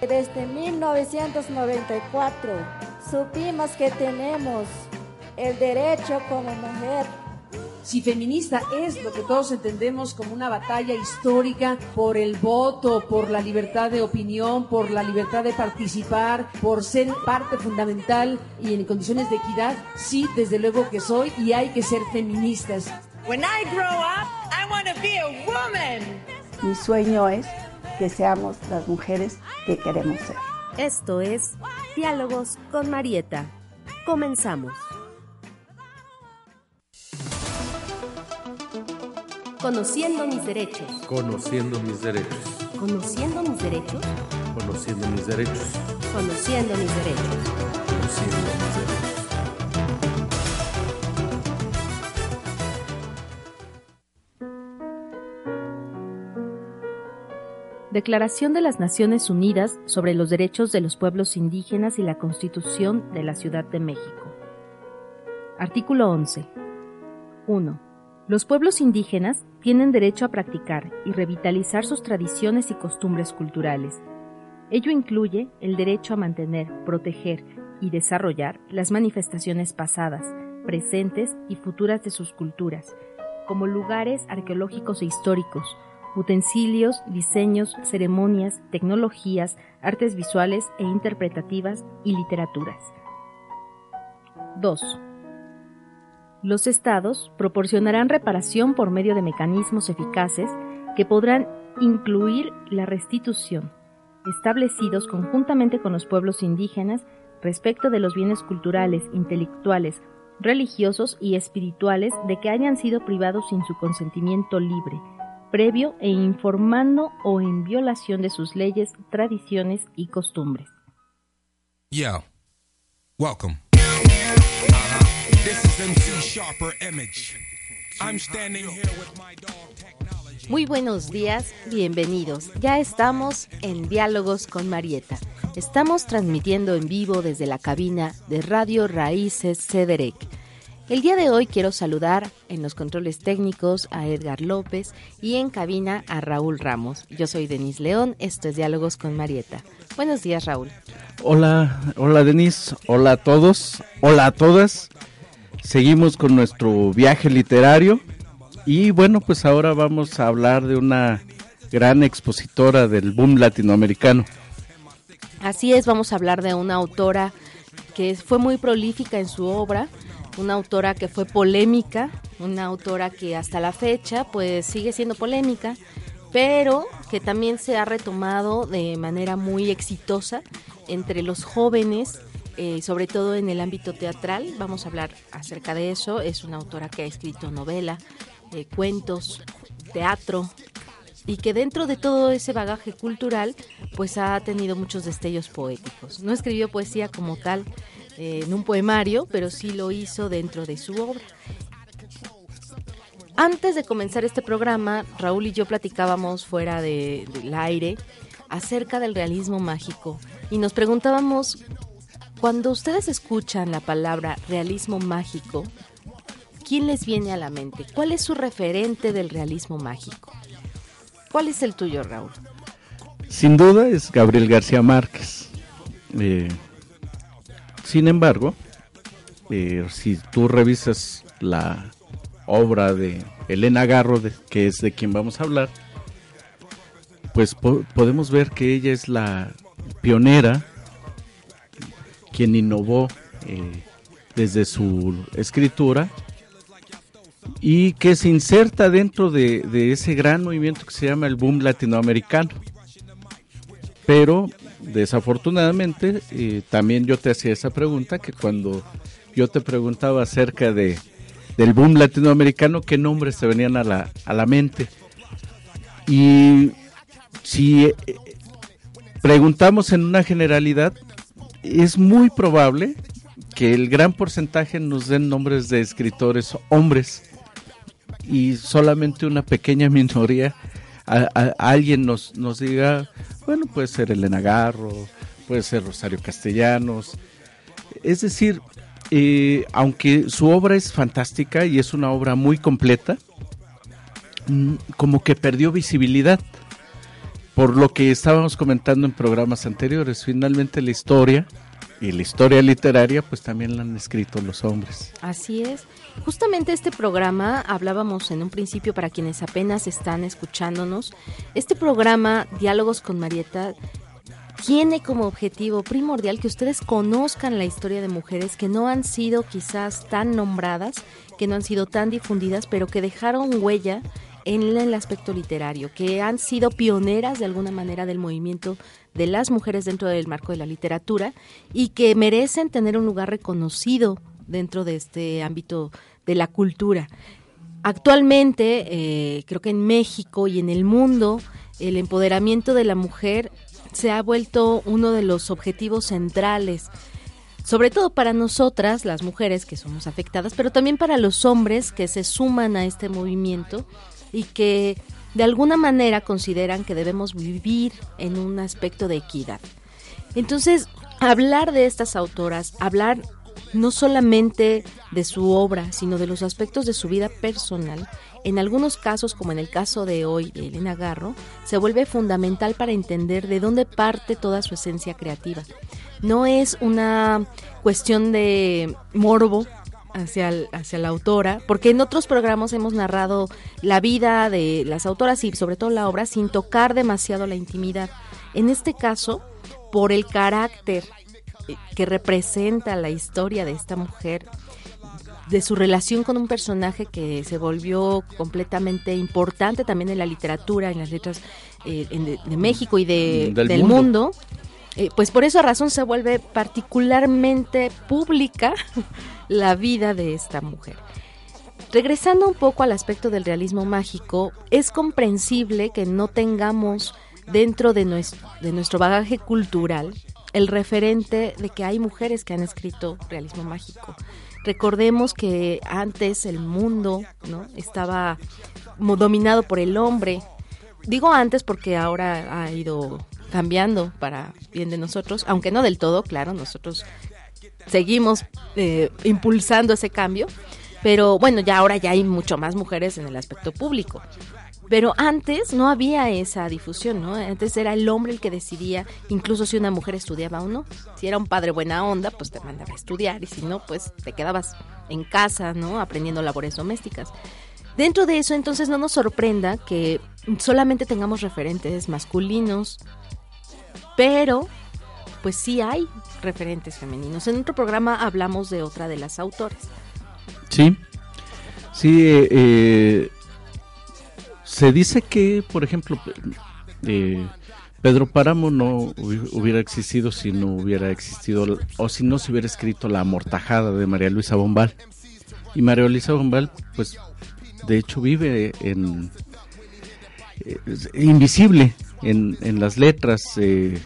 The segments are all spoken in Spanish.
Desde 1994 supimos que tenemos el derecho como mujer. Si feminista es lo que todos entendemos como una batalla histórica por el voto, por la libertad de opinión, por la libertad de participar, por ser parte fundamental y en condiciones de equidad, sí, desde luego que soy y hay que ser feministas. When I grow up, I want to be a woman. Mi sueño es que seamos las mujeres que queremos ser. Esto es Diálogos con Marieta. Comenzamos. Conociendo mis derechos. Conociendo mis derechos. Conociendo mis derechos. Conociendo mis derechos. Conociendo mis derechos. Conociendo mis derechos. Declaración de las Naciones Unidas sobre los Derechos de los Pueblos Indígenas y la Constitución de la Ciudad de México. Artículo 11. 1. Los pueblos indígenas tienen derecho a practicar y revitalizar sus tradiciones y costumbres culturales. Ello incluye el derecho a mantener, proteger y desarrollar las manifestaciones pasadas, presentes y futuras de sus culturas, como lugares arqueológicos e históricos, utensilios, diseños, ceremonias, tecnologías, artes visuales e interpretativas y literaturas. 2. Los estados proporcionarán reparación por medio de mecanismos eficaces que podrán incluir la restitución, establecidos conjuntamente con los pueblos indígenas respecto de los bienes culturales, intelectuales, religiosos y espirituales de que hayan sido privados sin su consentimiento libre, previo e informando o en violación de sus leyes, tradiciones y costumbres. Yo, welcome. This is MC Sharper Image. I'm standing here with my dog technology. Muy buenos días, bienvenidos. Ya estamos en Diálogos con Marieta. Estamos transmitiendo en vivo desde la cabina de Radio Raíces Cederec. El día de hoy quiero saludar en los controles técnicos a Edgar López y en cabina a Raúl Ramos. Yo soy Denise León, esto es Diálogos con Marieta. Buenos días, Raúl. Hola, hola Denise, hola a todos, hola a todas. Seguimos con nuestro viaje literario y bueno, pues ahora vamos a hablar de una gran expositora del boom latinoamericano. Así es, vamos a hablar de una autora que fue muy prolífica en su obra, una autora que fue polémica, una autora que hasta la fecha pues sigue siendo polémica, pero que también se ha retomado de manera muy exitosa entre los jóvenes, eh, sobre todo en el ámbito teatral. Vamos a hablar acerca de eso. Es una autora que ha escrito novela, eh, cuentos, teatro, y que dentro de todo ese bagaje cultural, pues ha tenido muchos destellos poéticos. No escribió poesía como tal eh, en un poemario, pero sí lo hizo dentro de su obra. Antes de comenzar este programa, Raúl y yo platicábamos fuera de- del aire acerca del realismo mágico y nos preguntábamos, cuando ustedes escuchan la palabra realismo mágico, ¿quién les viene a la mente? ¿Cuál es su referente del realismo mágico? ¿Cuál es el tuyo, Raúl? Sin duda es Gabriel García Márquez. Eh, sin embargo, eh, si tú revisas la obra de Elena Garro, que es de quien vamos a hablar, pues po- podemos ver que ella es la pionera, quien innovó eh, desde su escritura y que se inserta dentro de, de ese gran movimiento que se llama el boom latinoamericano. Pero desafortunadamente, eh, también yo te hacía esa pregunta, que cuando yo te preguntaba acerca de, del boom latinoamericano, ¿qué nombres te venían a la, a la mente? Y si eh, preguntamos en una generalidad, es muy probable que el gran porcentaje nos den nombres de escritores hombres y solamente una pequeña minoría a, alguien nos, nos diga, bueno, puede ser Elena Garro, puede ser Rosario Castellanos. Es decir, eh, aunque su obra es fantástica y es una obra muy completa, mm, como que perdió visibilidad por lo que estábamos comentando en programas anteriores. Finalmente la historia y la historia literaria pues también la han escrito los hombres. Así es. Justamente este programa, hablábamos en un principio para quienes apenas están escuchándonos, este programa, Diálogos con Marieta, tiene como objetivo primordial que ustedes conozcan la historia de mujeres que no han sido quizás tan nombradas, que no han sido tan difundidas, pero que dejaron huella en el aspecto literario, que han sido pioneras de alguna manera del movimiento de las mujeres dentro del marco de la literatura y que merecen tener un lugar reconocido dentro de este ámbito de la cultura. Actualmente, eh, creo que en México y en el mundo, el empoderamiento de la mujer se ha vuelto uno de los objetivos centrales, sobre todo para nosotras, las mujeres que somos afectadas, pero también para los hombres que se suman a este movimiento y que de alguna manera consideran que debemos vivir en un aspecto de equidad. Entonces, hablar de estas autoras, hablar no solamente de su obra, sino de los aspectos de su vida personal, en algunos casos, como en el caso de hoy de Elena Garro, se vuelve fundamental para entender de dónde parte toda su esencia creativa. No es una cuestión de morbo hacia, el- hacia la autora, porque en otros programas hemos narrado la vida de las autoras y sobre todo la obra sin tocar demasiado la intimidad. En este caso, por el carácter eh, que representa la historia de esta mujer, de su relación con un personaje que se volvió completamente importante también en la literatura, en las letras eh, en- de, de México y de, Del del, mundo. mundo. Eh, pues por esa razón se vuelve particularmente pública la vida de esta mujer. Regresando un poco al aspecto del realismo mágico, es comprensible que no tengamos dentro de nuestro, de nuestro bagaje cultural el referente de que hay mujeres que han escrito realismo mágico. Recordemos que antes el mundo ¿no? estaba dominado por el hombre. Digo antes porque ahora ha ido cambiando para bien de nosotros, aunque no del todo, claro, nosotros seguimos eh, impulsando ese cambio, pero bueno, ya ahora ya hay mucho más mujeres en el aspecto público. Pero antes no había esa difusión, ¿no? Antes era el hombre el que decidía, incluso si una mujer estudiaba o no. Si era un padre buena onda, pues te mandaba a estudiar y si no, pues te quedabas en casa, ¿no? Aprendiendo labores domésticas. Dentro de eso, entonces, no nos sorprenda que solamente tengamos referentes masculinos, pero pues sí hay referentes femeninos. En otro programa hablamos de otra de las autoras. Sí, sí, eh, se dice que, por ejemplo, eh, Pedro Páramo no hubi- hubiera existido si no hubiera existido, o si no se hubiera escrito La Amortajada de María Luisa Bombal. Y María Luisa Bombal, pues, de hecho vive en... eh, invisible en, en las letras, eh,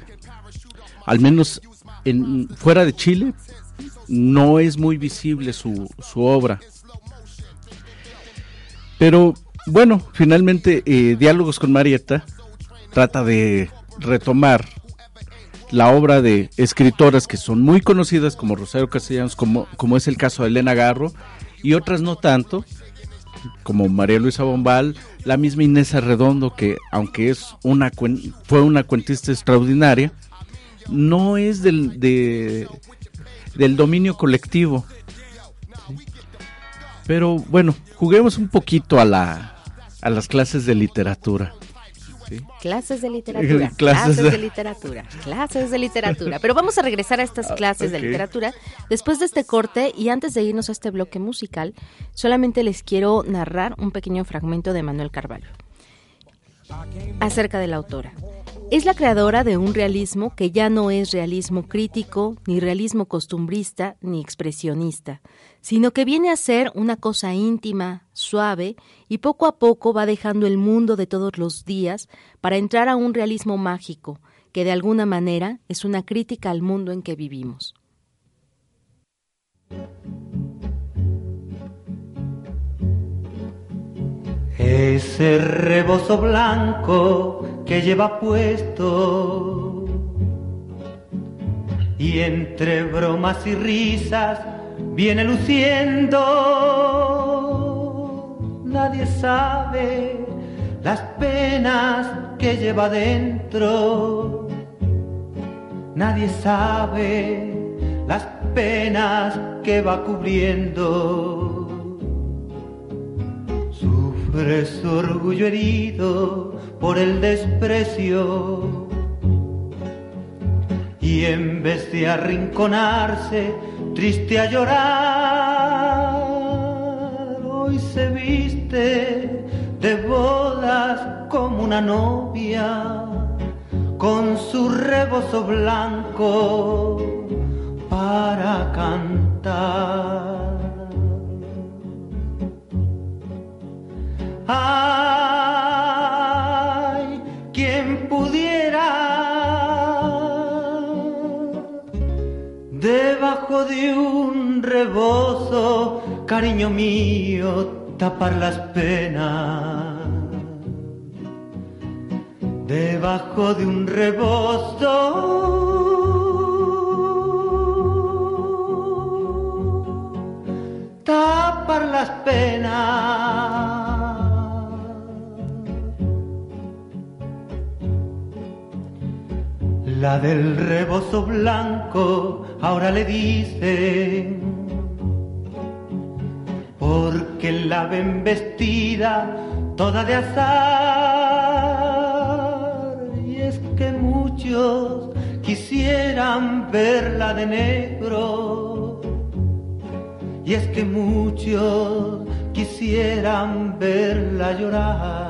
al menos en, fuera de Chile, no es muy visible su, su obra. Pero bueno, finalmente eh, Diálogos con Marieta trata de retomar la obra de escritoras que son muy conocidas como Rosario Castellanos, como, como es el caso de Elena Garro, y otras no tanto, como María Luisa Bombal, la misma Inés Arredondo, que aunque es una fue una cuentista extraordinaria, no es del, de, del dominio colectivo. Pero bueno, juguemos un poquito a, la, a las clases de literatura. ¿Sí? Clases de literatura, Clases clases, de- literatura, clases de literatura. Pero vamos a regresar a estas clases ok. de literatura después de este corte y antes de irnos a este bloque musical, solamente les quiero narrar un pequeño fragmento de Manuel Carvalho acerca de la autora. Es la creadora de un realismo que ya no es realismo crítico, ni realismo costumbrista, ni expresionista, sino que viene a ser una cosa íntima, suave, y poco a poco va dejando el mundo de todos los días para entrar a un realismo mágico, que de alguna manera es una crítica al mundo en que vivimos. Ese rebozo blanco que lleva puesto y entre bromas y risas viene luciendo. Nadie sabe las penas que lleva dentro. Nadie sabe las penas que va cubriendo. Sufre su orgullo herido por el desprecio. Y en vez de arrinconarse, triste a llorar, hoy se viste de bodas como una novia, con su rebozo blanco para cantar. Ay, quien pudiera debajo de un rebozo, cariño mío, tapar las penas. Debajo de un rebozo, tapar las penas. La del rebozo blanco ahora le dicen, porque la ven vestida toda de azar. Y es que muchos quisieran verla de negro. Y es que muchos quisieran verla llorar.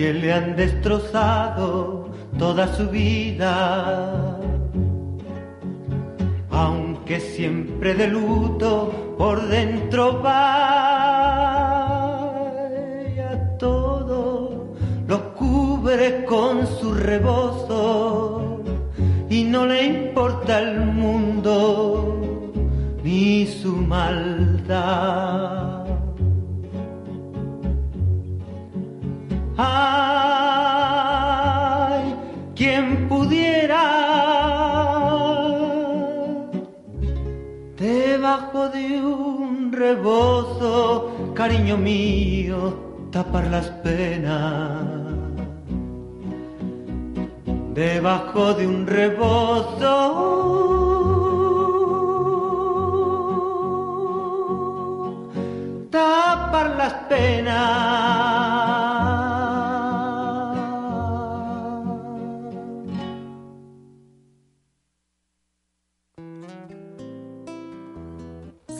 Que le han destrozado toda su vida. Aunque siempre de luto por dentro va, y a todo lo cubre con su rebozo y no le importa el mundo ni su maldad. Ay, quien pudiera debajo de un rebozo, cariño mío, tapar las penas. Debajo de un rebozo, tapar las penas.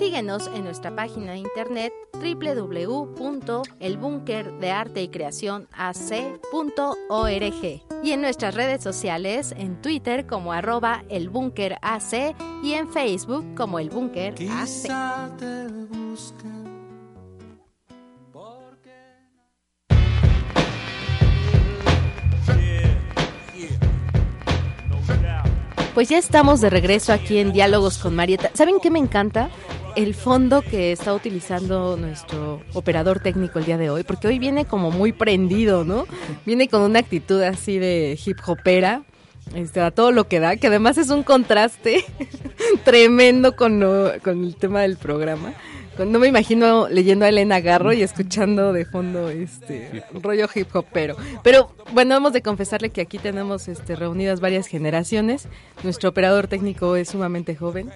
Síguenos en nuestra página de internet www.elbunkerdearteycreacionac.org y en nuestras redes sociales en Twitter como arroba elbunkerac y en Facebook como el Bunker Pues ya estamos de regreso aquí en Diálogos con Marieta. ¿Saben qué me encanta? El fondo que está utilizando nuestro operador técnico el día de hoy, porque hoy viene como muy prendido, ¿no? Viene con una actitud así de hip hopera, este, a todo lo que da, que además es un contraste tremendo con, lo- con el tema del programa. No me imagino leyendo a Elena Garro y escuchando de fondo este rollo hip hopero. Pero bueno, hemos de confesarle que aquí tenemos este, reunidas varias generaciones. Nuestro operador técnico es sumamente joven.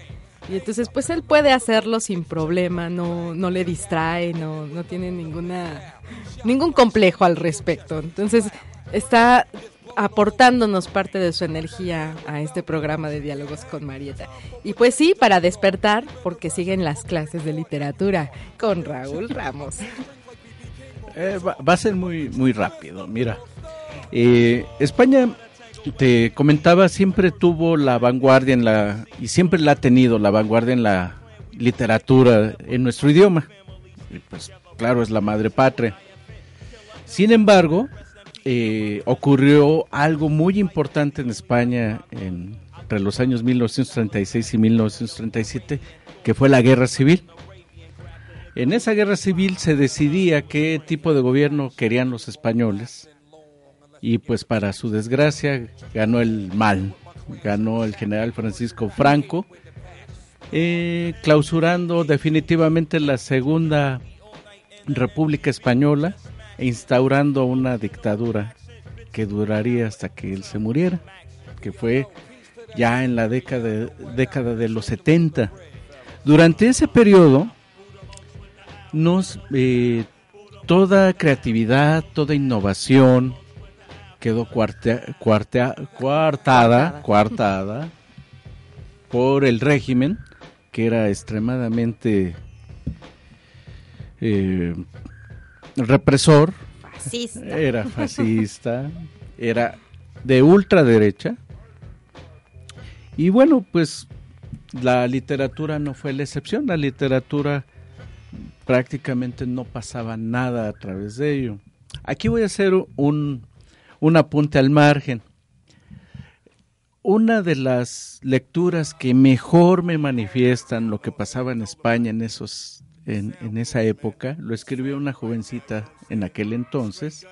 Y entonces, pues él puede hacerlo sin problema, no, no le distrae, no, no tiene ninguna, ningún complejo al respecto. Entonces, está aportándonos parte de su energía a este programa de diálogos con Marieta. Y pues sí, para despertar, porque siguen las clases de literatura con Raúl Ramos. Eh, va, va a ser muy, muy rápido. Mira, eh, España, te comentaba, siempre tuvo la vanguardia en la, y siempre la ha tenido la vanguardia en la literatura en nuestro idioma. Y pues claro, es la madre patria. Sin embargo, eh, ocurrió algo muy importante en España entre los años 1936 y 1937, que fue la guerra civil. En esa guerra civil se decidía qué tipo de gobierno querían los españoles y pues para su desgracia ganó el mal, ganó el general Francisco Franco, eh, clausurando definitivamente la segunda República Española e instaurando una dictadura que duraría hasta que él se muriera, que fue ya en la década, década de los 70. Durante ese periodo, nos eh, toda creatividad, toda innovación quedó cuartea, cuartea, coartada, coartada por el régimen que era extremadamente eh, represor, Fascista. era fascista, era de ultraderecha. Y bueno, pues la literatura no fue la excepción, la literatura prácticamente no pasaba nada a través de ello. Aquí voy a hacer un, un apunte al margen. Una de las lecturas que mejor me manifiestan lo que pasaba en España en esos en, esa época lo escribió una jovencita en aquel entonces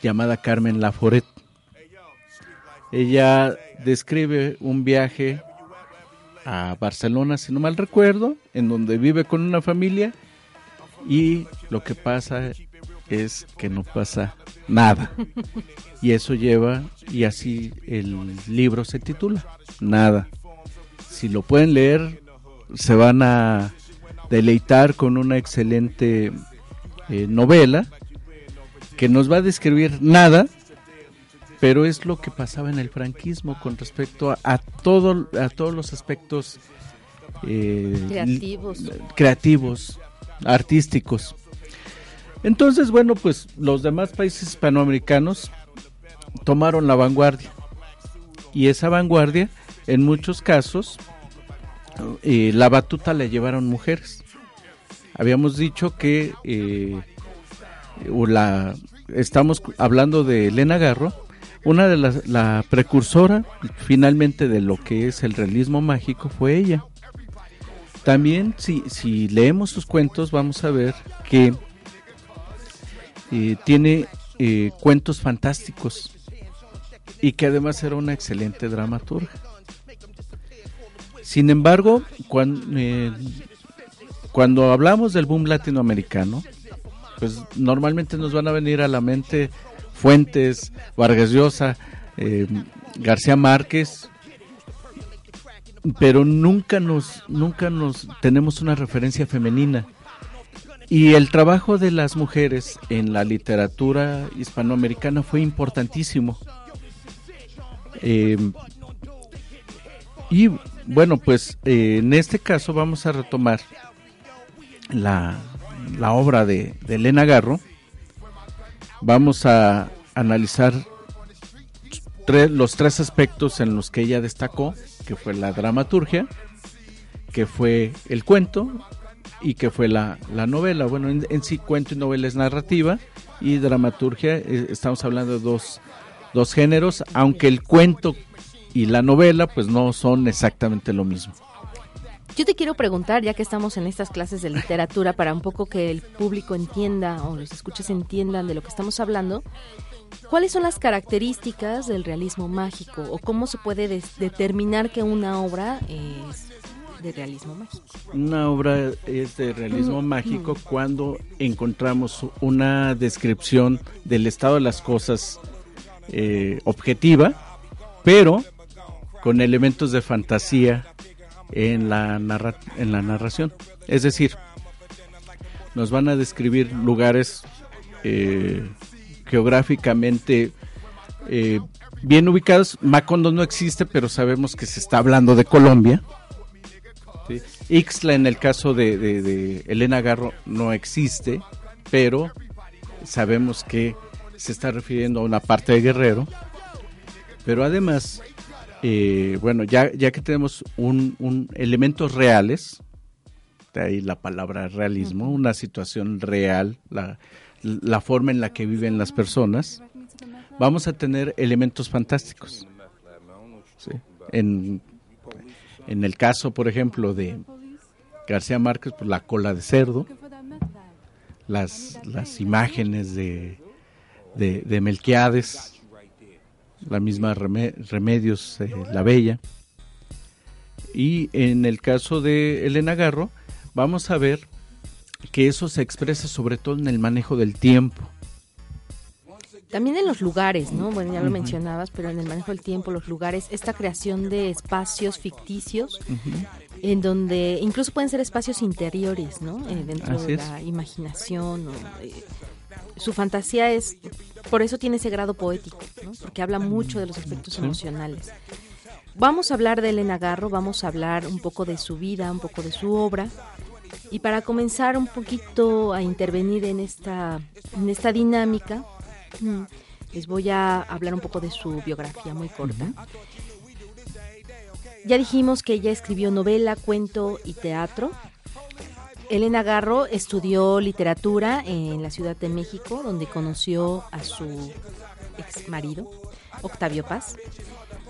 llamada Carmen Laforet. Ella describe un viaje a Barcelona, si no mal recuerdo, en donde vive con una familia y lo que pasa es que no pasa nada. Y eso lleva, y así el libro se titula, Nada. Si lo pueden leer, se van a deleitar con una excelente eh, novela que nos va a describir nada, pero es lo que pasaba en el franquismo con respecto a, a todo, a todos los aspectos eh, Creativos. creativos, artísticos. Entonces, bueno, pues los demás países hispanoamericanos tomaron la vanguardia. Y esa vanguardia, en muchos casos, eh, la batuta la llevaron mujeres. Habíamos dicho que eh, la estamos hablando de Elena Garro, una de las la precursora finalmente de lo que es el realismo mágico fue ella. También si, si leemos sus cuentos vamos a ver que eh, tiene eh, cuentos fantásticos y que además era una excelente dramaturga. Sin embargo, cuando, eh, cuando hablamos del boom latinoamericano, pues normalmente nos van a venir a la mente Fuentes, Vargas Llosa, eh, García Márquez, pero nunca nos, nunca nos tenemos una referencia femenina. Y el trabajo de las mujeres en la literatura hispanoamericana fue importantísimo. Eh, y bueno, pues eh, en este caso vamos a retomar la, la obra de, Elena Garro. Vamos a analizar los tres aspectos en los que ella destacó, que fue la dramaturgia, que fue el cuento y que fue la, la novela. Bueno, en, en sí cuento y novela es narrativa y dramaturgia, eh, estamos hablando de dos, dos géneros, aunque el cuento y la novela pues no son exactamente lo mismo. Yo te quiero preguntar, ya que estamos en estas clases de literatura, para un poco que el público entienda o los escuches entiendan de lo que estamos hablando, ¿cuáles son las características del realismo mágico o cómo se puede determinar que una obra es de realismo mágico? Una obra es de realismo mágico cuando encontramos una descripción del estado de las cosas eh, objetiva, pero con elementos de fantasía en la, narra- en la narración. Es decir, nos van a describir lugares eh, geográficamente eh, bien ubicados. Macondo no existe, pero sabemos que se está hablando de Colombia. ¿Sí? Ixtla en el caso de, de- de Elena Garro no existe, pero sabemos que se está refiriendo a una parte de Guerrero. Pero además, eh, bueno, ya, ya que tenemos un, un elementos reales, de ahí la palabra realismo, una situación real, la, la forma en la que viven las personas, vamos a tener elementos fantásticos. Sí. En, en el caso, por ejemplo, de García Márquez, pues la cola de cerdo, las, las imágenes de, de, de Melquiades, la misma Reme- Remedios, eh, la Bella. Y en el caso de Elena Garro, vamos a ver que eso se expresa sobre todo en el manejo del tiempo. También en los lugares, ¿no? Bueno, ya lo mencionabas, pero en el manejo del tiempo, los lugares, esta creación de espacios ficticios, en donde incluso pueden ser espacios interiores, ¿no? Eh, dentro Así de es. la imaginación. o, eh, su fantasía es, por eso tiene ese grado poético, ¿no? Porque habla mucho de los aspectos Sí. emocionales. Vamos a hablar de Elena Garro, vamos a hablar un poco de su vida, un poco de su obra. Y para comenzar un poquito a intervenir en esta, en esta dinámica, mm, les voy a hablar un poco de su biografía muy corta. Ya dijimos que ella escribió novela, cuento y teatro. Elena Garro estudió literatura en la Ciudad de México, donde conoció a su ex marido, Octavio Paz.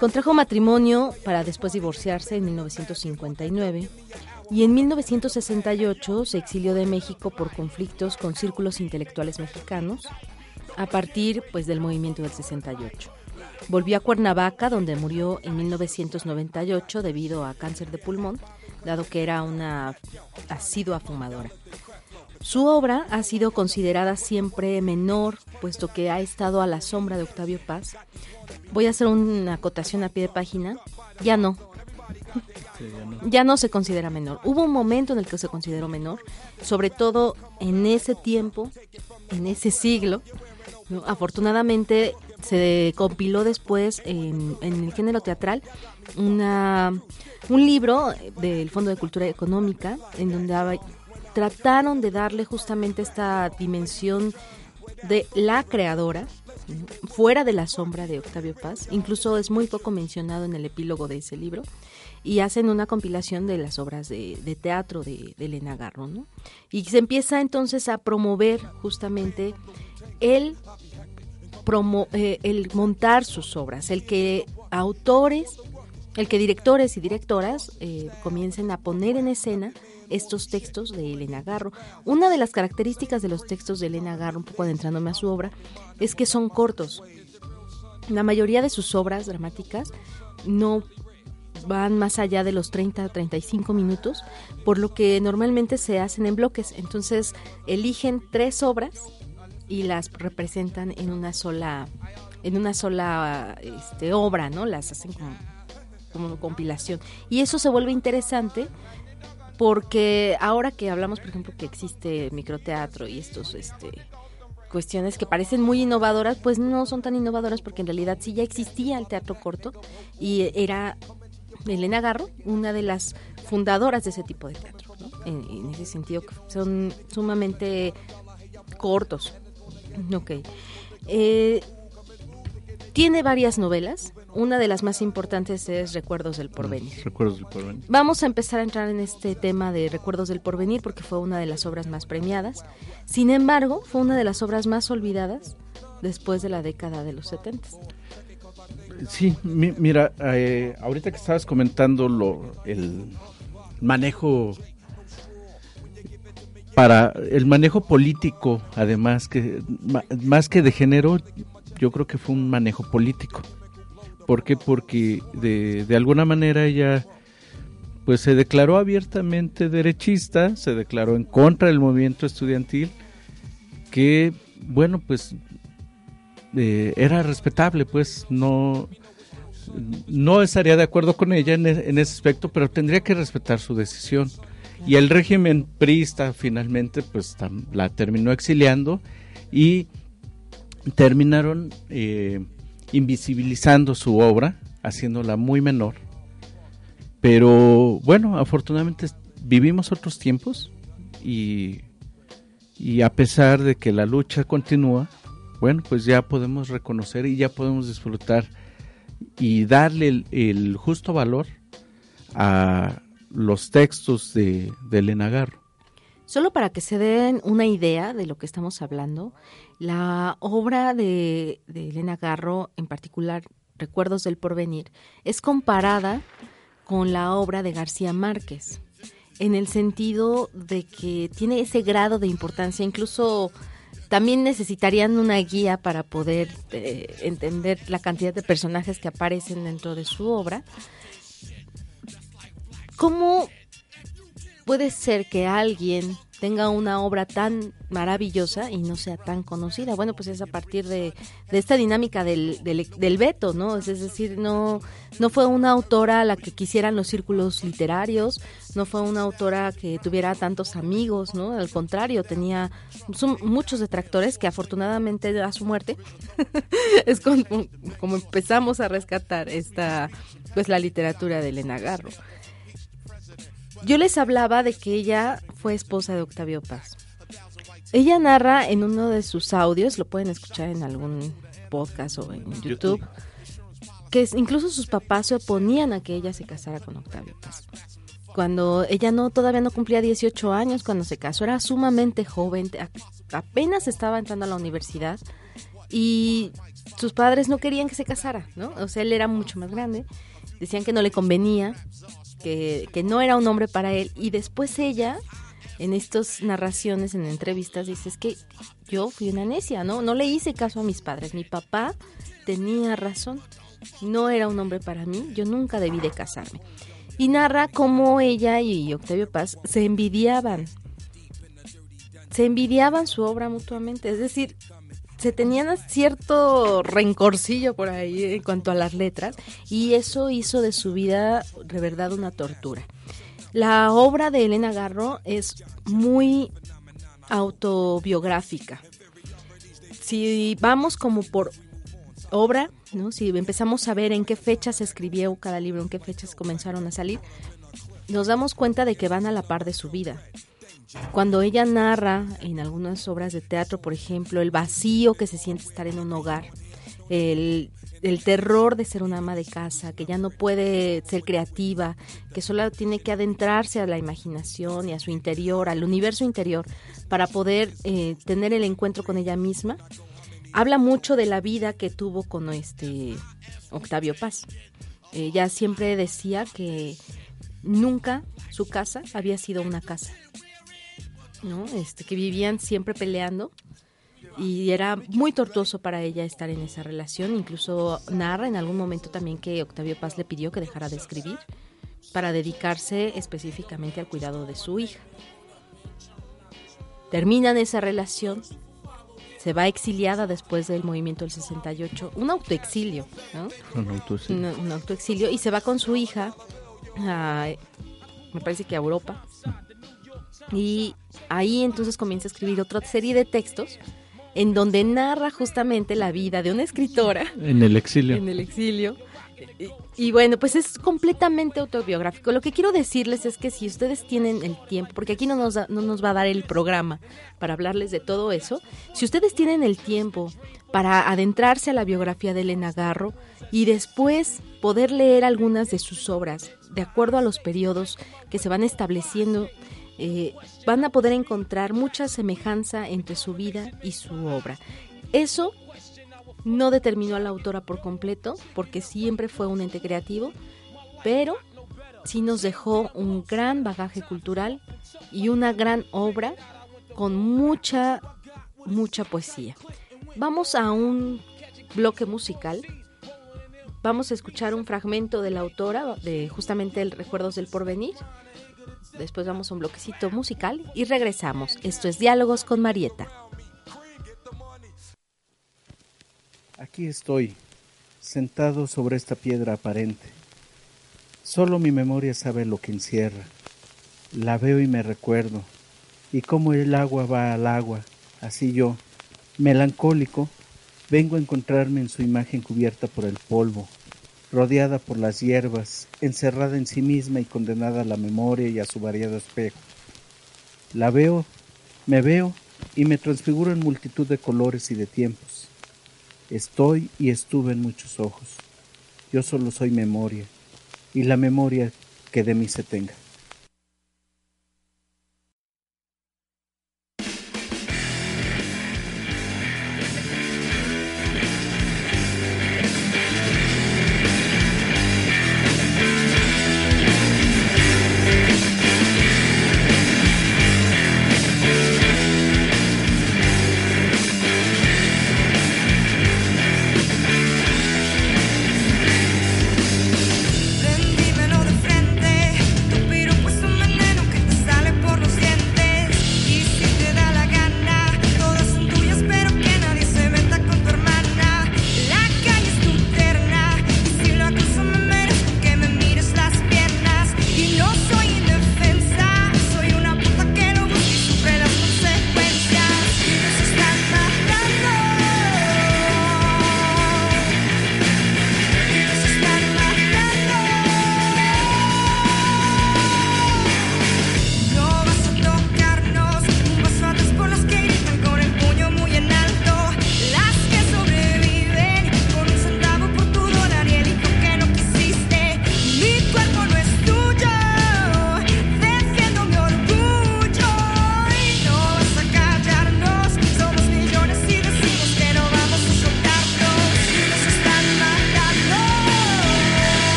Contrajo matrimonio para después divorciarse en 1959 y en 1968 se exilió de México por conflictos con círculos intelectuales mexicanos a partir pues del movimiento del 68. Volvió a Cuernavaca donde murió en 1998 debido a cáncer de pulmón, dado que era una asidua fumadora. Su obra ha sido considerada siempre menor, puesto que ha estado a la sombra de Octavio Paz. Voy a hacer una acotación a pie de página. Ya no. Ya no se considera menor. Hubo un momento en el que se consideró menor, sobre todo en ese tiempo, en ese siglo. Afortunadamente se compiló después en, el género teatral una, un libro del Fondo de Cultura Económica en donde trataron de darle justamente esta dimensión de la creadora fuera de la sombra de Octavio Paz. Incluso es muy poco mencionado en el epílogo de ese libro y hacen una compilación de las obras de, teatro de, de Elena Garro. ¿no? Y se empieza entonces a promover justamente el, promo, eh, el montar sus obras, el que autores, el que directores y directoras eh, comiencen a poner en escena estos textos de Elena Garro. Una de las características de los textos de Elena Garro, un poco adentrándome a su obra, es que son cortos. La mayoría de sus obras dramáticas no van más allá de los 30 a 35 minutos, por lo que normalmente se hacen en bloques. Entonces eligen tres obras y las representan en una sola en una sola este, obra, ¿no? Las hacen como, compilación. Y eso se vuelve interesante porque ahora que hablamos, por ejemplo, que existe microteatro y estos este cuestiones que parecen muy innovadoras, pues no son tan innovadoras porque en realidad sí ya existía el teatro corto y era Elena Garro, una de las fundadoras de ese tipo de teatro, en, en ese sentido son sumamente cortos. Ok. Eh, tiene varias novelas. Una de las más importantes es Recuerdos del Porvenir. Recuerdos del porvenir. Vamos a empezar a entrar en este tema de Recuerdos del Porvenir porque fue una de las obras más premiadas. Sin embargo, fue una de las obras más olvidadas después de la década de los 70. Sí, mi- mira, eh, ahorita que estabas comentando lo, el manejo para el manejo político, además que más que de género, yo creo que fue un manejo político. ¿Por qué? Porque de, de alguna manera ella pues se declaró abiertamente derechista, se declaró en contra del movimiento estudiantil, que bueno, pues eh, era respetable, pues no, no estaría de acuerdo con ella en, en ese aspecto, pero tendría que respetar su decisión. Y el régimen priista finalmente pues tam- la terminó exiliando y terminaron eh, invisibilizando su obra, haciéndola muy menor. Pero bueno, afortunadamente vivimos otros tiempos y, y a pesar de que la lucha continúa, bueno, pues ya podemos reconocer y ya podemos disfrutar y darle el, el justo valor a los textos de, Elena Garro. Solo para que se den una idea de lo que estamos hablando, la obra de, de Elena Garro, en particular Recuerdos del Porvenir, es comparada con la obra de García Márquez, en el sentido de que tiene ese grado de importancia, incluso también necesitarían una guía para poder eh, entender la cantidad de personajes que aparecen dentro de su obra. ¿Cómo puede ser que alguien tenga una obra tan maravillosa y no sea tan conocida. Bueno, pues es a partir de, esta dinámica del, del, veto, ¿no? Es, decir, no, no fue una autora a la que quisieran los círculos literarios, no fue una autora que tuviera tantos amigos, ¿no? Al contrario, tenía muchos detractores que afortunadamente a su muerte es como, como empezamos a rescatar esta, pues la literatura de Elena Garro. Yo les hablaba de que ella fue esposa de Octavio Paz. Ella narra en uno de sus audios, lo pueden escuchar en algún podcast o en YouTube, que incluso sus papás se oponían a que ella se casara con Octavio Paz. Cuando ella no todavía no cumplía 18 años cuando se casó, era sumamente joven, apenas estaba entrando a la universidad y sus padres no querían que se casara, ¿no? O sea, él era mucho más grande, decían que no le convenía que, no era un hombre para él. Y después ella, en estas narraciones, en entrevistas, dice, es que yo fui una necia, ¿no? No le hice caso a mis padres. Mi papá tenía razón. No era un hombre para mí. Yo nunca debí de casarme. Y narra cómo ella y Octavio Paz se envidiaban. Se envidiaban su obra mutuamente. Es decir, se tenían cierto rencorcillo por ahí en cuanto a las letras y eso hizo de su vida de verdad una tortura. La obra de Elena Garro es muy autobiográfica. Si vamos como por obra, ¿no? si empezamos a ver en qué fechas se escribió cada libro, en qué fechas comenzaron a salir, nos damos cuenta de que van a la par de su vida. Cuando ella narra en algunas obras de teatro, por ejemplo, el vacío que se siente estar en un hogar, el, terror de ser una ama de casa, que ya no puede ser creativa, que solo tiene que adentrarse a la imaginación y a su interior, al universo interior, para poder eh, tener el encuentro con ella misma, habla mucho de la vida que tuvo con este Octavio Paz. Ella siempre decía que nunca su casa había sido una casa, ¿no? Este, que vivían siempre peleando y era muy tortuoso para ella estar en esa relación. Incluso narra en algún momento también que Octavio Paz le pidió que dejara de escribir para dedicarse específicamente al cuidado de su hija. Terminan esa relación, se va exiliada después del movimiento del 68, un autoexilio, ¿no? Un autoexilio. Un, autoexilio y se va con su hija, a, me parece que a Europa, y ahí entonces comienza a escribir otra serie de textos en donde narra justamente la vida de una escritora. En el exilio. En el exilio. Y, bueno, pues es completamente autobiográfico. Lo que quiero decirles es que si ustedes tienen el tiempo, porque aquí no nos, no nos va a dar el programa para hablarles de todo eso, si ustedes tienen el tiempo para adentrarse a la biografía de Elena Garro y después poder leer algunas de sus obras de acuerdo a los periodos que se van estableciendo eh, van a poder encontrar mucha semejanza entre su vida y su obra. Eso no determinó a la autora por completo, porque siempre fue un ente creativo, pero sí nos dejó un gran bagaje cultural y una gran obra con mucha, mucha poesía. Vamos a un bloque musical. Vamos a escuchar un fragmento de la autora de justamente el Recuerdos del Porvenir Después vamos a un bloquecito musical y regresamos. Esto es Diálogos con Marieta. Aquí estoy, sentado sobre esta piedra aparente. Solo mi memoria sabe lo que encierra. La veo y me recuerdo. Y como el agua va al agua, así yo, melancólico, vengo a encontrarme en su imagen cubierta por el polvo, rodeada por las hierbas, encerrada en sí misma y condenada a la memoria y a su variado espejo. La veo, me veo y me transfiguro en multitud de colores y de tiempos. Estoy y estuve en muchos ojos. Yo solo soy memoria, y la memoria que de mí se tenga.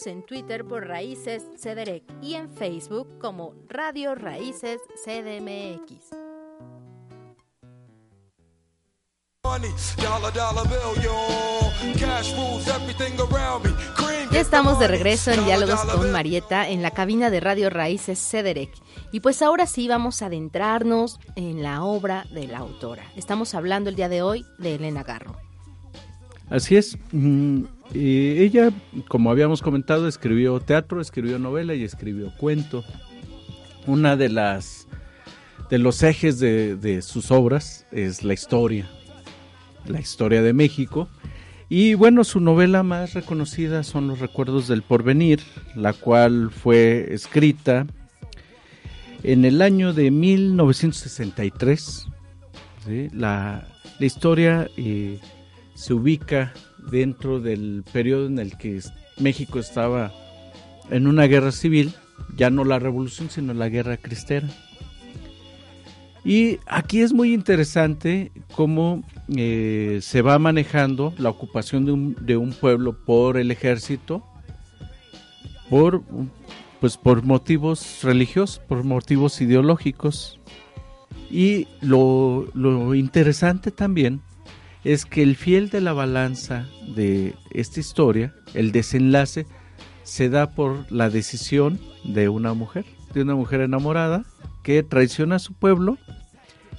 Síguenos en Twitter por Raíces CDREC y en Facebook como Radio Raíces CDMX. Ya estamos de regreso en Diálogos con Marieta en la cabina de Radio Raíces Cederec. Y pues ahora sí vamos a adentrarnos en la obra de la autora. Estamos hablando el día de hoy de Elena Garro. Así es. Mm, eh, ella, como habíamos comentado, escribió teatro, escribió novela y escribió cuento. Una de las de los ejes de, de sus obras es la historia, la historia de México. Y bueno, su novela más reconocida son Los Recuerdos del Porvenir, la cual fue escrita en el año de 1963. La, la, historia eh, se ubica dentro del periodo en el que México estaba en una guerra civil, ya no la revolución, sino la guerra cristera. Y aquí es muy interesante cómo eh, se va manejando la ocupación de un, de un, pueblo por el ejército, por, pues por motivos religiosos, por motivos ideológicos. Y lo, lo interesante también es que el fiel de la balanza de esta historia, el desenlace, se da por la decisión de una mujer, de una mujer enamorada que traiciona a su pueblo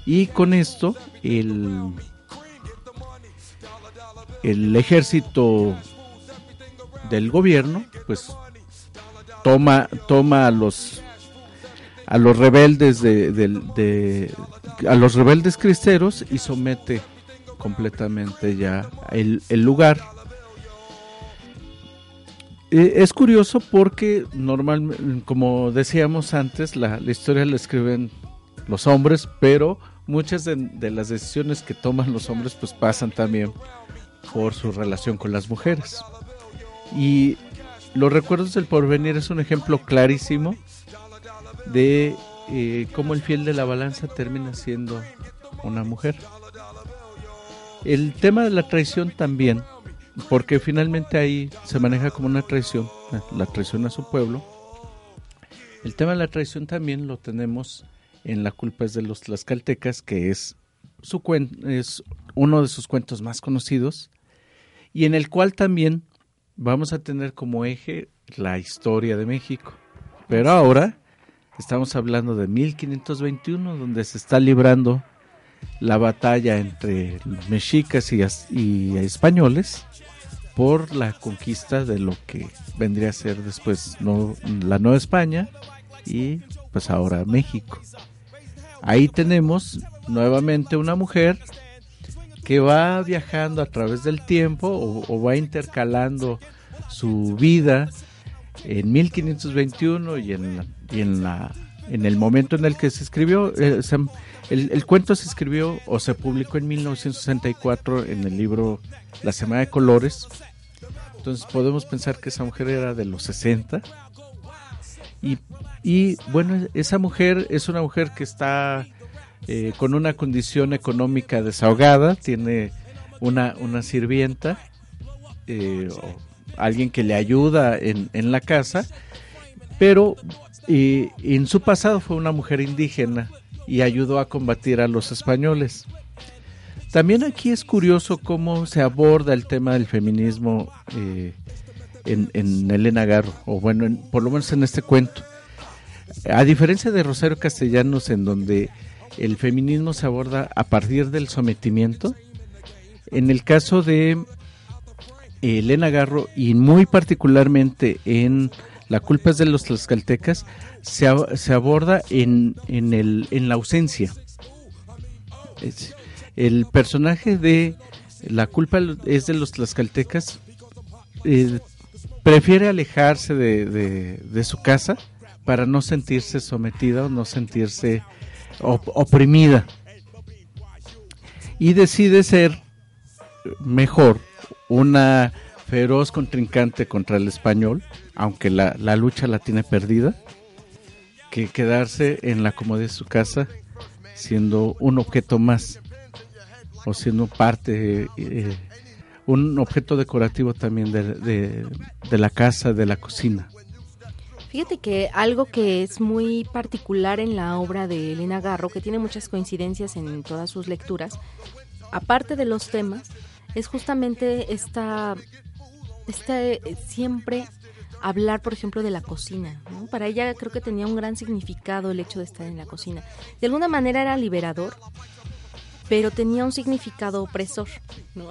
y con esto el, el ejército del gobierno pues toma toma a los a los rebeldes de, de, de a los rebeldes cristeros y somete completamente ya el, el lugar eh, es curioso porque normalmente, como decíamos antes, la, la, historia la escriben los hombres, pero muchas de, las decisiones que toman los hombres pues pasan también por su relación con las mujeres. Y los recuerdos del porvenir es un ejemplo clarísimo de eh, cómo el fiel de la balanza termina siendo una mujer. El tema de la traición también porque finalmente ahí se maneja como una traición, la traición a su pueblo. El tema de la traición también lo tenemos en La culpa es de los tlaxcaltecas, que es, su es uno de sus cuentos más conocidos, y en el cual también vamos a tener como eje la historia de México. Pero ahora estamos hablando de 1521, donde se está librando la batalla entre mexicas y, y españoles por la conquista de lo que vendría a ser después la Nueva España y pues ahora México. Ahí tenemos nuevamente una mujer que va viajando a través del tiempo o, o va intercalando su vida en 1521 y en, y en, la, en el momento en el que se escribió. Eh, el, el, cuento se escribió o se publicó en 1964 en el libro La Semana de Colores. Entonces podemos pensar que esa mujer era de los 60. Y, y bueno, esa mujer es una mujer que está eh, con una condición económica desahogada, tiene una, una sirvienta, eh, alguien que le ayuda en, en la casa, pero eh, en su pasado fue una mujer indígena y ayudó a combatir a los españoles. También aquí es curioso cómo se aborda el tema del feminismo eh, en, en, Elena Garro, o bueno, en, por lo menos en este cuento. A diferencia de Rosario Castellanos, en donde el feminismo se aborda a partir del sometimiento, en el caso de Elena Garro, y muy particularmente en La culpa es de los tlaxcaltecas, se, se aborda en, en, el, en la ausencia. El personaje de La culpa es de los tlaxcaltecas eh, prefiere alejarse de, de, su casa para no sentirse sometida o no sentirse op oprimida. Y decide ser mejor una feroz contrincante contra el español, aunque la, la lucha la tiene perdida, que quedarse en la comodidad de su casa siendo un objeto más o siendo parte, eh, un objeto decorativo también de, de, de la casa, de la cocina. Fíjate que algo que es muy particular en la obra de Elena Garro, que tiene muchas coincidencias en todas sus lecturas, aparte de los temas, es justamente esta, esta eh, siempre hablar, por ejemplo, de la cocina. Para ella creo que tenía un gran significado el hecho de estar en la cocina. De alguna manera era liberador, pero tenía un significado opresor.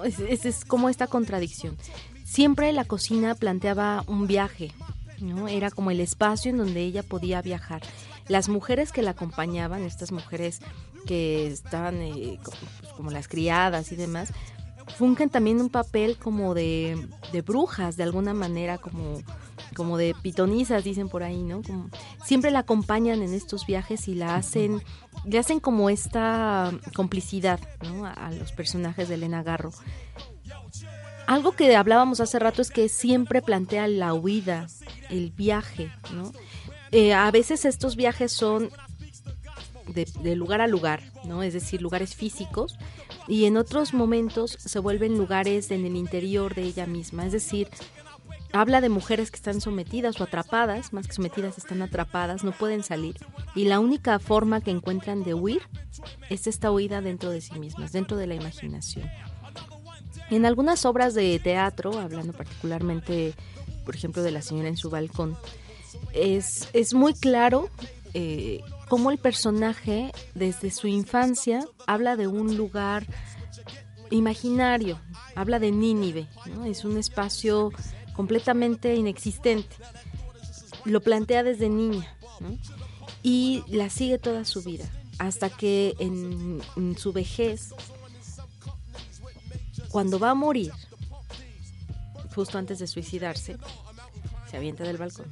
Es, es, como esta contradicción. Siempre la cocina planteaba un viaje, ¿no? Era como el espacio en donde ella podía viajar. Las mujeres que la acompañaban, estas mujeres que estaban eh, pues, como las criadas y demás, fungen también un papel como de, de brujas, de alguna manera, como, como de pitonizas, dicen por ahí, ¿no? Como, siempre la acompañan en estos viajes y la hacen, le hacen como esta complicidad, ¿no? A, a los personajes de Elena Garro. Algo que hablábamos hace rato es que siempre plantea la huida, el viaje, ¿no? Eh, a veces estos viajes son de, lugar a lugar, ¿no? Es decir, lugares físicos, y en otros momentos se vuelven lugares en el interior de ella misma, es decir, habla de mujeres que están sometidas o atrapadas, más que sometidas, están atrapadas, no pueden salir, y la única forma que encuentran de huir es esta huida dentro de sí mismas, dentro de la imaginación. En algunas obras de teatro, hablando particularmente, por ejemplo, de La señora en su balcón, es, es muy claro eh, cómo el personaje, desde su infancia, habla de un lugar imaginario, habla de Nínive, ¿no? es un espacio completamente inexistente. Lo plantea desde niña y la sigue toda su vida, hasta que en su vejez cuando va a morir, justo antes de suicidarse, se avienta del balcón.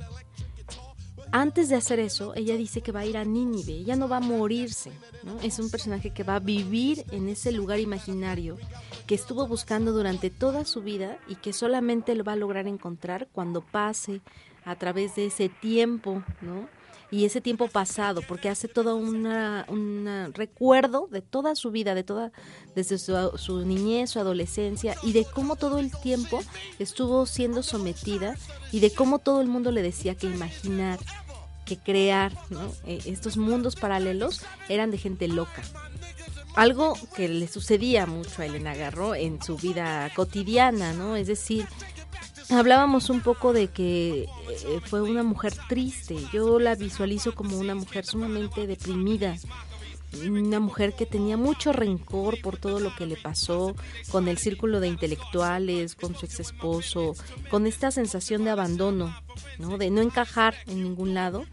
Antes de hacer eso, ella dice que va a ir a Nínive, ella no va a morirse, ¿no? Es un personaje que va a vivir en ese lugar imaginario que estuvo buscando durante toda su vida y que solamente lo va a lograr encontrar cuando pase a través de ese tiempo, ¿no? Y ese tiempo pasado, porque hace todo un recuerdo de toda su vida, de toda, desde su, niñez, su adolescencia, y de cómo todo el tiempo estuvo siendo sometida y de cómo todo el mundo le decía que imaginar, que crear, ¿no? eh, estos mundos paralelos eran de gente loca. Algo que le sucedía mucho a Elena Garro en su vida cotidiana, ¿no? Es decir, hablábamos un poco de que eh, fue una mujer triste. Yo la visualizo como una mujer sumamente deprimida. Una mujer que tenía mucho rencor por todo lo que le pasó con el círculo de intelectuales, con su ex esposo, con esta sensación de abandono, ¿no? de no encajar en ningún lado.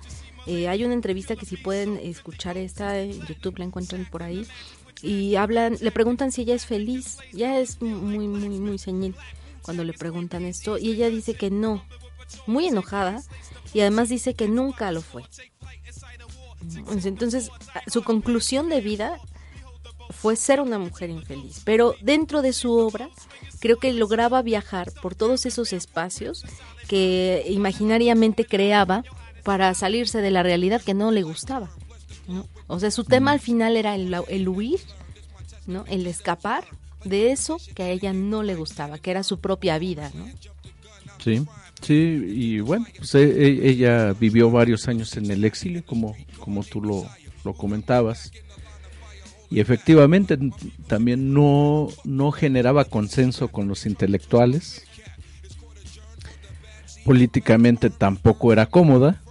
Eh, hay una entrevista que si pueden escuchar esta en YouTube, la encuentran por ahí, y hablan, le preguntan si ella es feliz. Ya es muy, muy, muy señil cuando le preguntan esto y ella dice que no, muy enojada y además dice que nunca lo fue. Entonces, su conclusión de vida fue ser una mujer infeliz, pero dentro de su obra creo que lograba viajar por todos esos espacios que imaginariamente creaba para salirse de la realidad que no le gustaba. ¿no? O sea, su tema al final era el, el huir, ¿no? el escapar de eso que a ella no le gustaba, que era su propia vida, ¿no? Sí, sí, y bueno, pues e ella vivió varios años en el exilio, como, como tú lo, lo comentabas, y efectivamente también no, no generaba consenso con los intelectuales, políticamente tampoco era cómoda,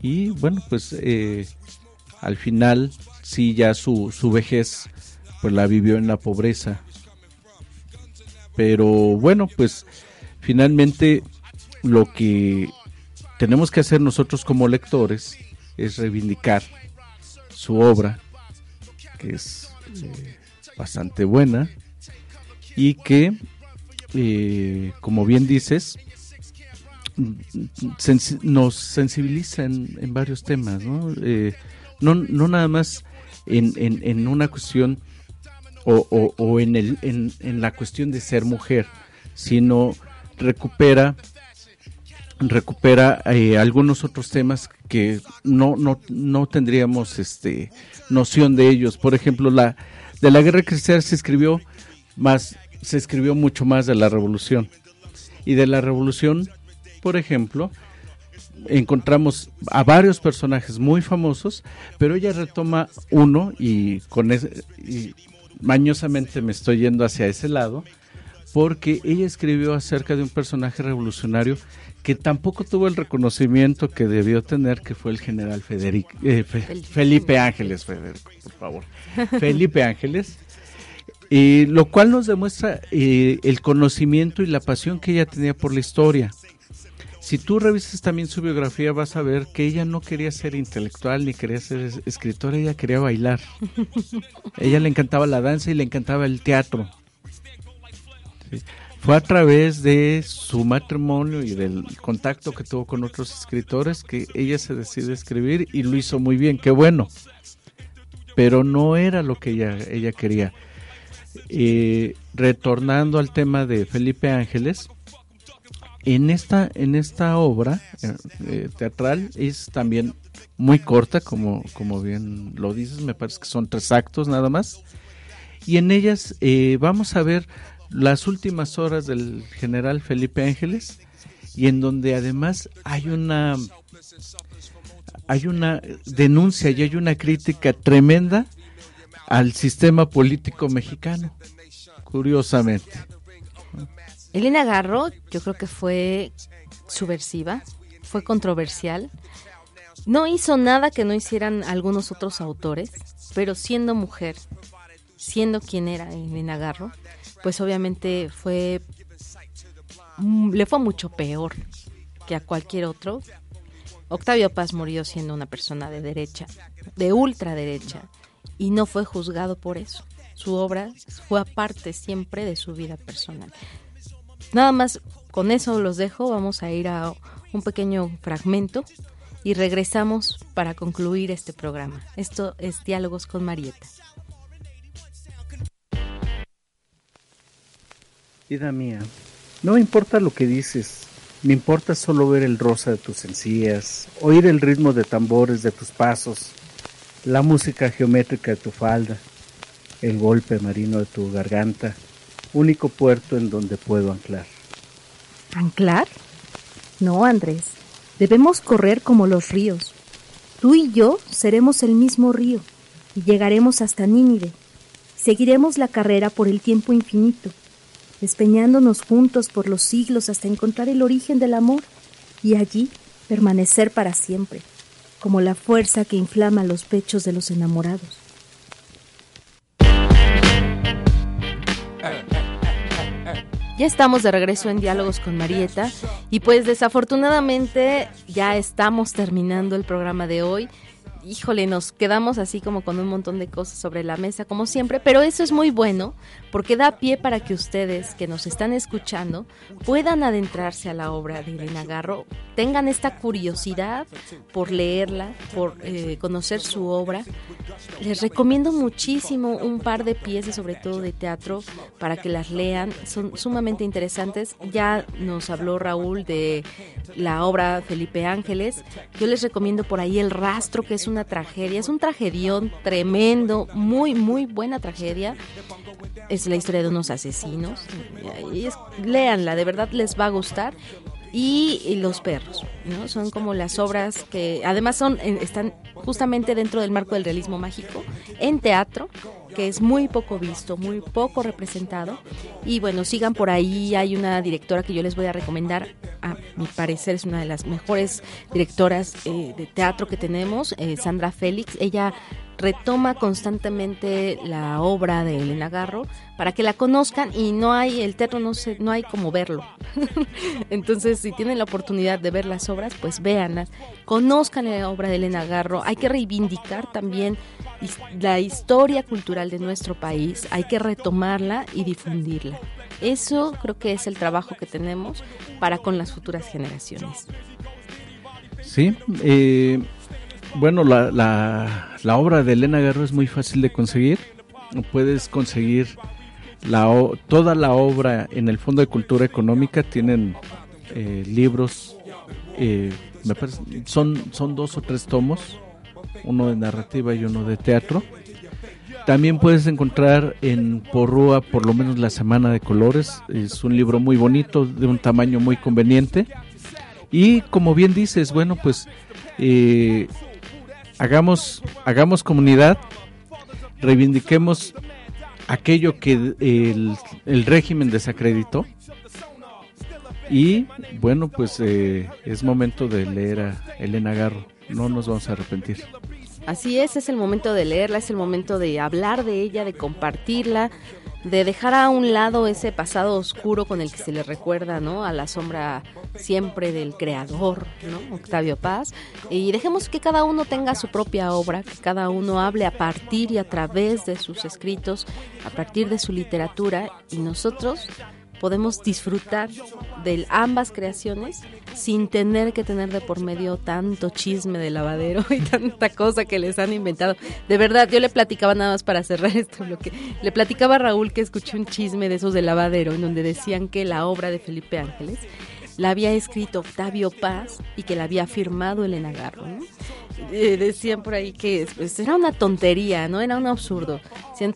y bueno, pues eh, al final sí ya su, su vejez pues la vivió en la pobreza. Pero bueno, pues finalmente lo que tenemos que hacer nosotros como lectores es reivindicar su obra, que es eh, bastante buena y que, eh, como bien dices, nos sensibiliza en, varios temas, ¿no? Eh, no, no nada más en, en una cuestión o, o, en, el, en, en, la cuestión de ser mujer, sino recupera recupera eh, algunos otros temas que no, no, no tendríamos este noción de ellos. Por ejemplo, la de la guerra cristiana se escribió más, se escribió mucho más de la revolución. Y de la revolución, por ejemplo, encontramos a varios personajes muy famosos, pero ella retoma uno y con ese, y mañosamente me estoy yendo hacia ese lado, porque ella escribió acerca de un personaje revolucionario que tampoco tuvo el reconocimiento que debió tener, que fue el general Federico, eh, Fe- Felipe Ángeles, Federico, por favor. Felipe Ángeles, y lo cual nos demuestra eh, el conocimiento y la pasión que ella tenía por la historia. Si tú revisas también su biografía, vas a ver que ella no quería ser intelectual ni quería ser es- escritora, ella quería bailar. ella le encantaba la danza y le encantaba el teatro. Sí. Fue a través de su matrimonio y del contacto que tuvo con otros escritores que ella se decide a escribir y lo hizo muy bien, qué bueno. Pero no era lo que ella, ella quería. Eh, retornando al tema de Felipe Ángeles, en esta, en esta obra eh, eh, teatral es también muy corta, como, como bien lo dices, me parece que son tres actos nada más. Y en ellas eh, vamos a ver las últimas horas del general Felipe Ángeles y en donde además hay una hay una denuncia y hay una crítica tremenda al sistema político mexicano, curiosamente. Elena Garro, yo creo que fue subversiva, fue controversial. No hizo nada que no hicieran algunos otros autores, pero siendo mujer, siendo quien era Elena Garro, pues obviamente fue mm, le fue mucho peor que a cualquier otro. Octavio Paz murió siendo una persona de derecha, de ultraderecha, y no fue juzgado por eso. Su obra fue aparte siempre de su vida personal. Nada más con eso los dejo, vamos a ir a un pequeño fragmento y regresamos para concluir este programa. Esto es Diálogos con Marieta. Vida mía, no me importa lo que dices, me importa solo ver el rosa de tus encías, oír el ritmo de tambores de tus pasos, la música geométrica de tu falda, el golpe marino de tu garganta, único puerto en donde puedo anclar. ¿Anclar? No, Andrés. Debemos correr como los ríos. Tú y yo seremos el mismo río y llegaremos hasta Nínive. Seguiremos la carrera por el tiempo infinito, despeñándonos juntos por los siglos hasta encontrar el origen del amor y allí permanecer para siempre, como la fuerza que inflama los pechos de los enamorados. Ya estamos de regreso en Diálogos con Marieta y pues desafortunadamente ya estamos terminando el programa de hoy. Híjole, nos quedamos así como con un montón de cosas sobre la mesa, como siempre, pero eso es muy bueno porque da pie para que ustedes que nos están escuchando puedan adentrarse a la obra de Elena Garro, tengan esta curiosidad por leerla, por eh, conocer su obra. Les recomiendo muchísimo un par de piezas, sobre todo de teatro, para que las lean. Son sumamente interesantes. Ya nos habló Raúl de la obra Felipe Ángeles. Yo les recomiendo por ahí El Rastro, que es una tragedia. Es un tragedión tremendo, muy, muy buena tragedia. Es la historia de unos asesinos. Y es, léanla, de verdad les va a gustar y, y los perros, ¿no? Son como las obras que además son eh, están justamente dentro del marco del realismo mágico en teatro, que es muy poco visto, muy poco representado. Y bueno, sigan por ahí, hay una directora que yo les voy a recomendar, a mi parecer es una de las mejores directoras eh, de teatro que tenemos, eh, Sandra Félix. Ella retoma constantemente la obra de Elena Garro para que la conozcan y no hay el teatro no se, no hay como verlo. Entonces si tienen la oportunidad de ver las obras pues véanlas conozcan la obra de Elena Garro. Hay que reivindicar también la historia cultural de nuestro país hay que retomarla y difundirla. Eso creo que es el trabajo que tenemos para con las futuras generaciones. Sí eh bueno, la, la, la, obra de Elena Garro es muy fácil de conseguir. Puedes conseguir la, toda la obra en el Fondo de Cultura Económica. Tienen eh, libros, eh, me parece, son, dos o tres tomos, uno de narrativa y uno de teatro. También puedes encontrar en Porrúa por lo menos La Semana de Colores. Es un libro muy bonito, de un tamaño muy conveniente. Y como bien dices, bueno, pues eh, hagamos, hagamos comunidad, reivindiquemos aquello que el, el régimen desacreditó. Y bueno, pues eh, es momento de leer a Elena Garro. No nos vamos a arrepentir. Así es, es el momento de leerla, es el momento de hablar de ella, de compartirla, de dejar a un lado ese pasado oscuro con el que se le recuerda, ¿no? A la sombra siempre del creador, ¿no? Octavio Paz. Y dejemos que cada uno tenga su propia obra, que cada uno hable a partir y a través de sus escritos, a partir de su literatura, y nosotros podemos disfrutar de ambas creaciones sin tener que tener de por medio tanto chisme de lavadero y tanta cosa que les han inventado. De verdad, yo le platicaba nada más para cerrar esto, lo que le platicaba a Raúl que escuché un chisme de esos de lavadero en donde decían que la obra de Felipe Ángeles la había escrito Octavio Paz y que la había firmado Elena Garro. ¿no? Eh, decían por ahí que pues, era una tontería, no era un absurdo.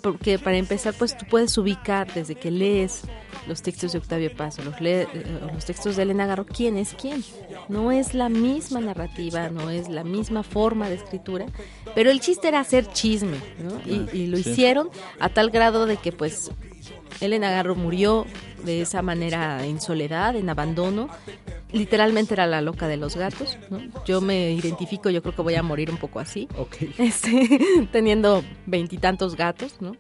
Porque para empezar, pues tú puedes ubicar desde que lees los textos de Octavio Paz o los, eh, los textos de Elena Garro, quién es quién. No es la misma narrativa, no es la misma forma de escritura, pero el chiste era hacer chisme, ¿no? Y, y lo Sí. hicieron a tal grado de que pues Elena Garro murió de esa manera en soledad, en abandono. Literalmente era la loca de los gatos. ¿no? Yo me identifico, yo creo que voy a morir un poco así. Este, teniendo veintitantos gatos, ¿no?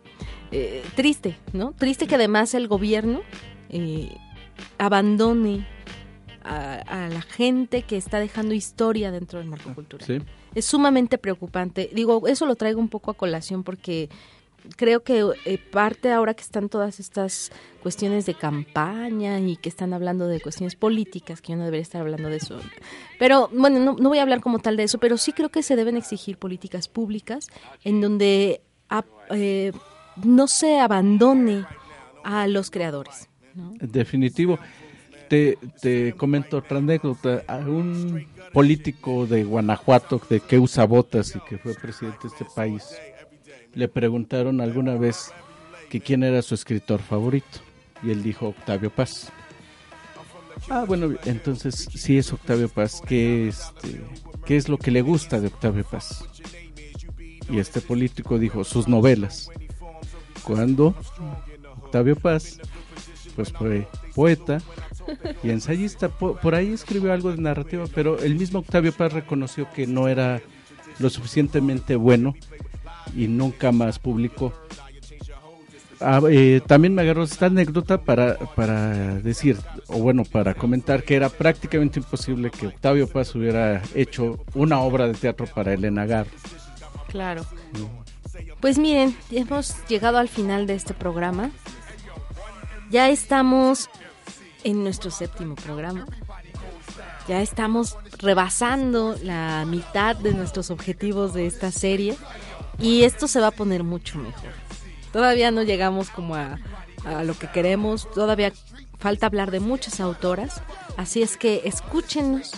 Eh, triste, ¿no? Triste que además el gobierno eh, abandone a, a la gente que está dejando historia dentro del narcocultura. Sí. Es sumamente preocupante. Digo, eso lo traigo un poco a colación porque creo que eh, parte ahora que están todas estas cuestiones de campaña y que están hablando de cuestiones políticas, que yo no debería estar hablando de eso. Pero bueno, no, no voy a hablar como tal de eso, pero sí creo que se deben exigir políticas públicas en donde ah, eh, no se abandone a los creadores. Definitivo. Te, te comento otra anécdota. A un político de Guanajuato de que usa botas y que fue presidente de este país, le preguntaron alguna vez que quién era su escritor favorito. Y él dijo Octavio Paz. Ah, bueno, entonces si es Octavio Paz, ¿qué, este, ¿qué es lo que le gusta de Octavio Paz? Y este político dijo sus novelas. Cuando Octavio Paz, pues fue poeta y ensayista, po- por ahí escribió algo de narrativa, pero el mismo Octavio Paz reconoció que no era lo suficientemente bueno y nunca más publicó. Ah, eh, también me agarró esta anécdota para, para decir, o bueno, para comentar que era prácticamente imposible que Octavio Paz hubiera hecho una obra de teatro para Elena Garro. Claro. Pues miren, hemos llegado al final de este programa. Ya estamos en nuestro séptimo programa. Ya estamos rebasando la mitad de nuestros objetivos de esta serie y esto se va a poner mucho mejor. Todavía no llegamos como a, a lo que queremos, todavía falta hablar de muchas autoras, así es que escúchenos,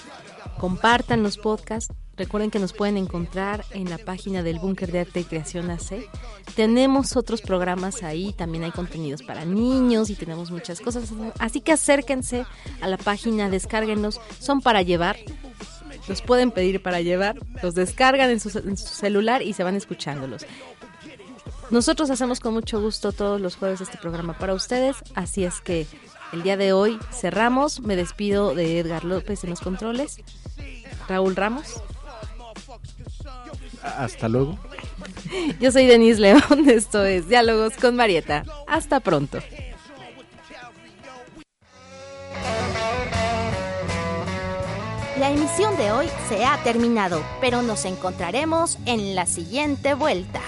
compartan los podcasts. Recuerden que nos pueden encontrar en la página del Búnker de Arte y Creación AC. Tenemos otros programas ahí, también hay contenidos para niños y tenemos muchas cosas. Así que acérquense a la página, descárguenos. Son para llevar, los pueden pedir para llevar, los descargan en su, en su celular y se van escuchándolos. Nosotros hacemos con mucho gusto todos los jueves este programa para ustedes, así es que el día de hoy cerramos. Me despido de Edgar López en los controles. Raúl Ramos. Hasta luego. Yo soy Denise León, esto es Diálogos con Marieta. Hasta pronto. La emisión de hoy se ha terminado, pero nos encontraremos en la siguiente vuelta.